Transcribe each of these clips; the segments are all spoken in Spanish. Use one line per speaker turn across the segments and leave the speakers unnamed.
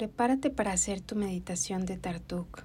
Prepárate para hacer tu meditación de Tartuk.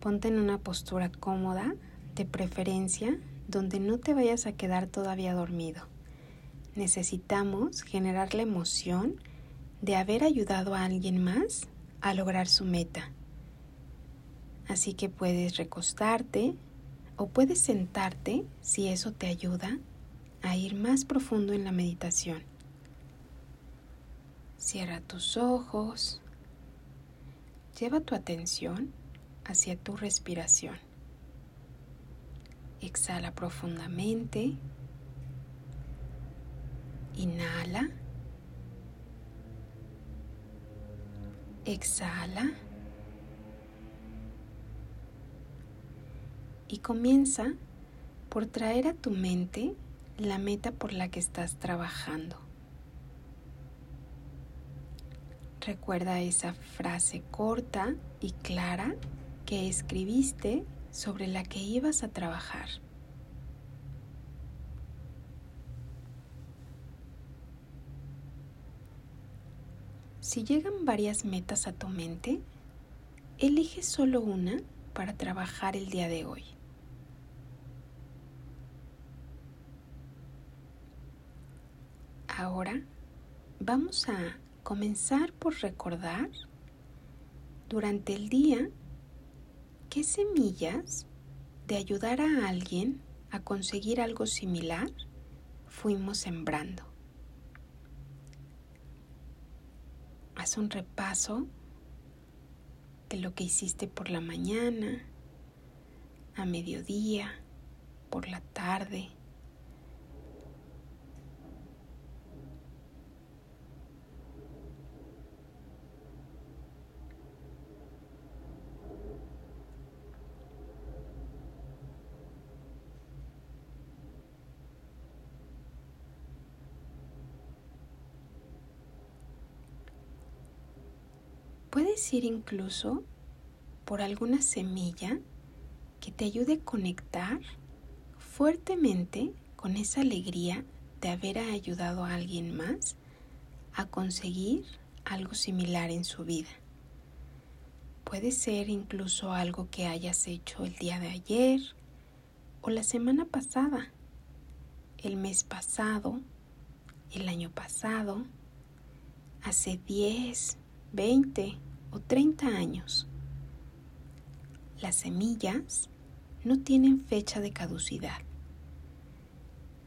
Ponte en una postura cómoda, de preferencia, donde no te vayas a quedar todavía dormido. Necesitamos generar la emoción de haber ayudado a alguien más a lograr su meta. Así que puedes recostarte o puedes sentarte si eso te ayuda a ir más profundo en la meditación. Cierra tus ojos. Lleva tu atención hacia tu respiración. Exhala profundamente. Inhala. Exhala. Y comienza por traer a tu mente la meta por la que estás trabajando. Recuerda esa frase corta y clara que escribiste sobre la que ibas a trabajar. Si llegan varias metas a tu mente, elige solo una para trabajar el día de hoy. Ahora vamos a comenzar por recordar durante el día qué semillas de ayudar a alguien a conseguir algo similar fuimos sembrando. Haz un repaso de lo que hiciste por la mañana, a mediodía, por la tarde, Puedes ir incluso por alguna semilla que te ayude a conectar fuertemente con esa alegría de haber ayudado a alguien más a conseguir algo similar en su vida. Puede ser incluso algo que hayas hecho el día de ayer o la semana pasada, el mes pasado, el año pasado, hace 10, 20 o 30 años. Las semillas no tienen fecha de caducidad.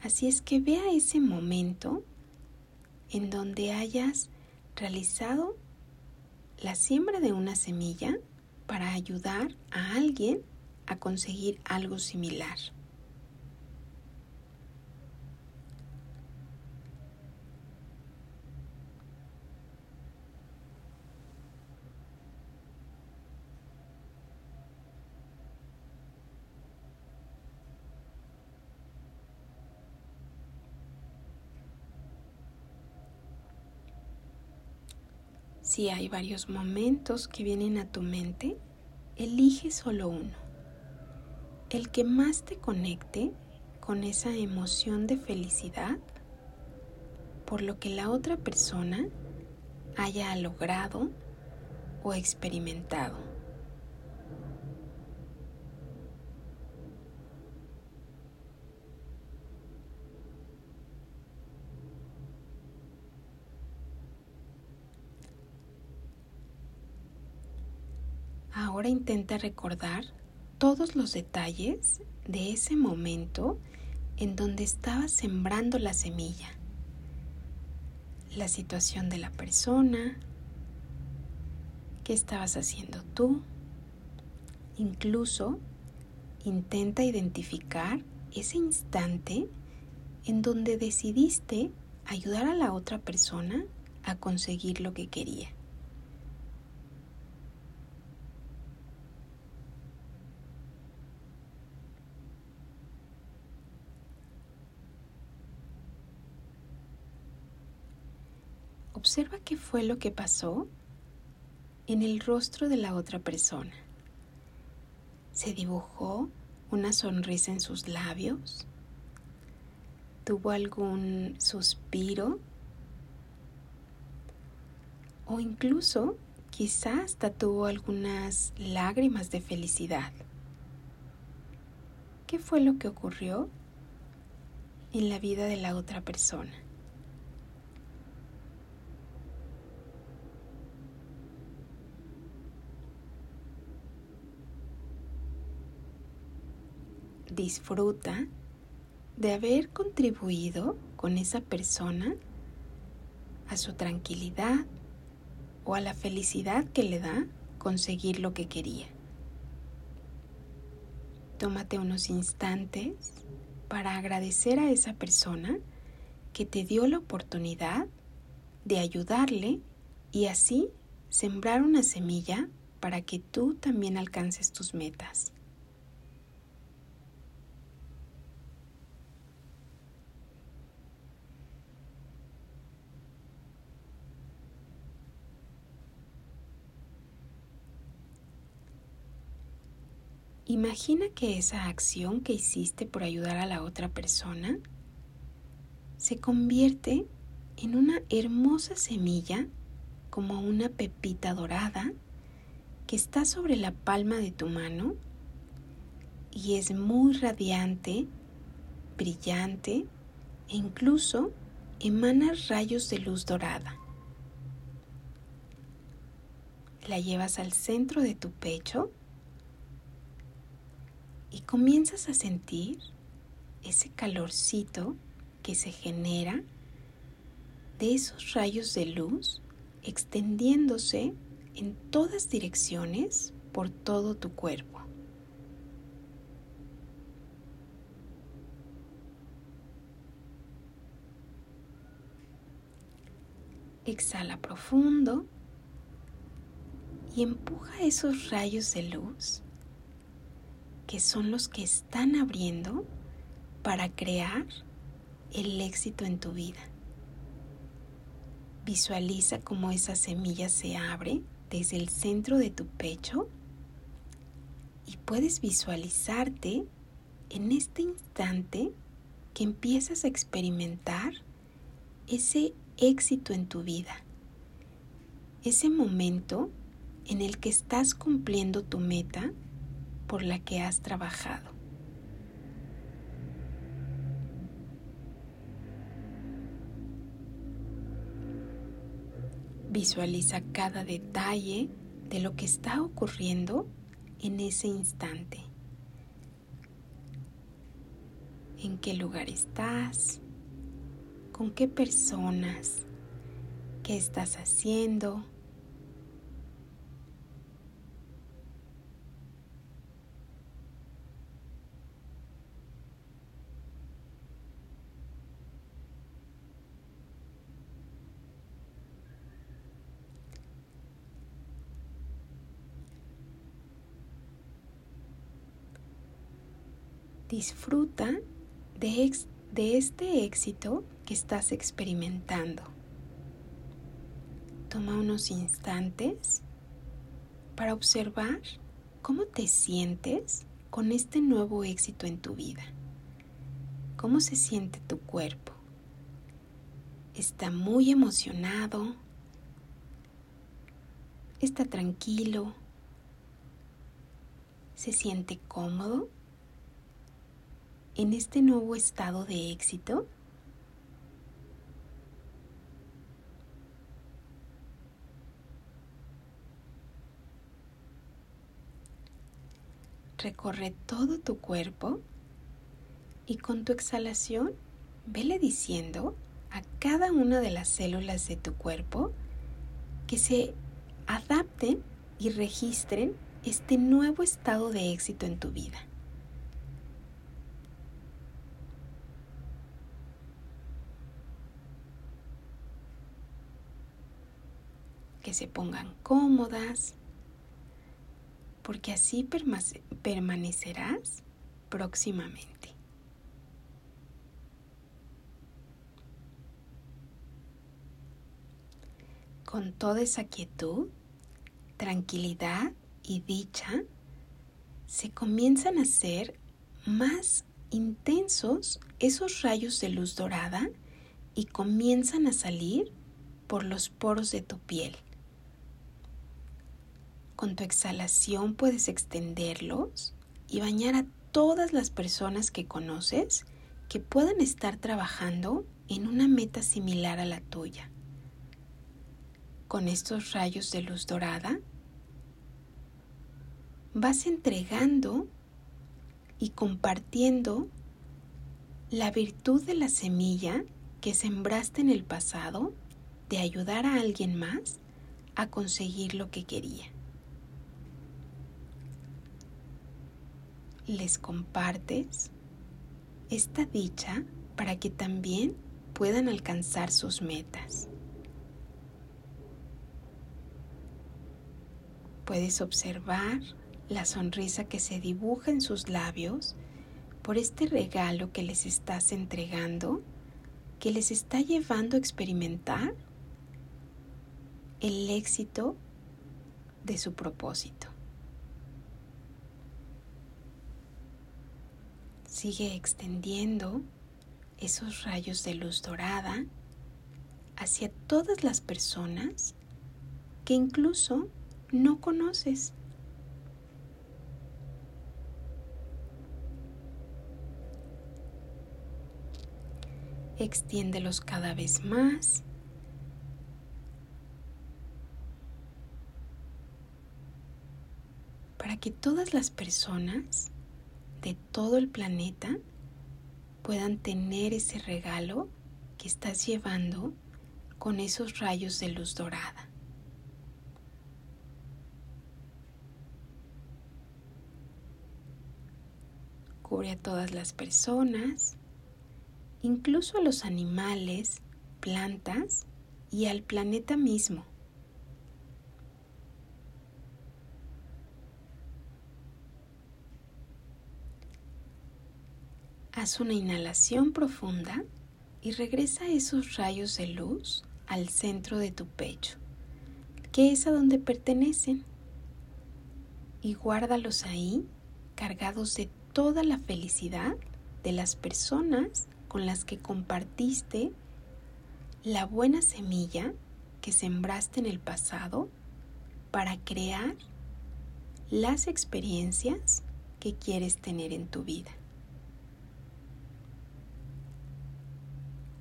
Así es que vea ese momento en donde hayas realizado la siembra de una semilla para ayudar a alguien a conseguir algo similar. Si hay varios momentos que vienen a tu mente, elige solo uno. El que más te conecte con esa emoción de felicidad por lo que la otra persona haya logrado o experimentado. Ahora intenta recordar todos los detalles de ese momento en donde estabas sembrando la semilla. La situación de la persona, qué estabas haciendo tú. Incluso intenta identificar ese instante en donde decidiste ayudar a la otra persona a conseguir lo que quería. Observa qué fue lo que pasó en el rostro de la otra persona. ¿Se dibujó una sonrisa en sus labios? ¿Tuvo algún suspiro? ¿O incluso Quizá hasta tuvo algunas lágrimas de felicidad. ¿Qué fue lo que ocurrió en la vida de la otra persona? Disfruta de haber contribuido con esa persona a su tranquilidad o a la felicidad que le da conseguir lo que quería. Tómate unos instantes para agradecer a esa persona que te dio la oportunidad de ayudarle y así sembrar una semilla para que tú también alcances tus metas. Imagina que esa acción que hiciste por ayudar a la otra persona se convierte en una hermosa semilla como una pepita dorada que está sobre la palma de tu mano y es muy radiante, brillante e incluso emana rayos de luz dorada. La llevas al centro de tu pecho y comienzas a sentir ese calorcito que se genera de esos rayos de luz extendiéndose en todas direcciones por todo tu cuerpo. Exhala profundo y empuja esos rayos de luz que son los que están abriendo para crear el éxito en tu vida. Visualiza cómo esa semilla se abre desde el centro de tu pecho y puedes visualizarte en este instante que empiezas a experimentar ese éxito en tu vida, ese momento en el que estás cumpliendo tu meta por la que has trabajado. Visualiza cada detalle de lo que está ocurriendo en ese instante. ¿En qué lugar estás? ¿Con qué personas? ¿Qué estás haciendo? Disfruta de, este éxito que estás experimentando. Toma unos instantes para observar cómo te sientes con este nuevo éxito en tu vida. ¿Cómo se siente tu cuerpo? ¿Está muy emocionado? ¿Está tranquilo? ¿Se siente cómodo? En este nuevo estado de éxito? Recorre todo tu cuerpo y con tu exhalación vele diciendo a cada una de las células de tu cuerpo que se adapten y registren este nuevo estado de éxito en tu vida. Se pongan cómodas, porque así permanecerás próximamente. Con toda esa quietud, tranquilidad y dicha, se comienzan a hacer más intensos esos rayos de luz dorada y comienzan a salir por los poros de tu piel con tu exhalación puedes extenderlos y bañar a todas las personas que conoces que puedan estar trabajando en una meta similar a la tuya. Con estos rayos de luz dorada, vas entregando y compartiendo la virtud de la semilla que sembraste en el pasado de ayudar a alguien más a conseguir lo que quería. Les compartes esta dicha para que también puedan alcanzar sus metas. Puedes observar la sonrisa que se dibuja en sus labios por este regalo que les estás entregando, que les está llevando a experimentar el éxito de su propósito. Sigue extendiendo esos rayos de luz dorada hacia todas las personas que incluso no conoces. Extiéndelos cada vez más. Para que todas las personas de todo el planeta puedan tener ese regalo que estás llevando con esos rayos de luz dorada. Cubre a todas las personas, incluso a los animales, plantas y al planeta mismo. Haz una inhalación profunda y regresa esos rayos de luz al centro de tu pecho, que es a donde pertenecen, y guárdalos ahí cargados de toda la felicidad de las personas con las que compartiste la buena semilla que sembraste en el pasado para crear las experiencias que quieres tener en tu vida.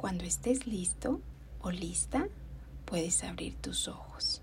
Cuando estés listo o lista, puedes abrir tus ojos.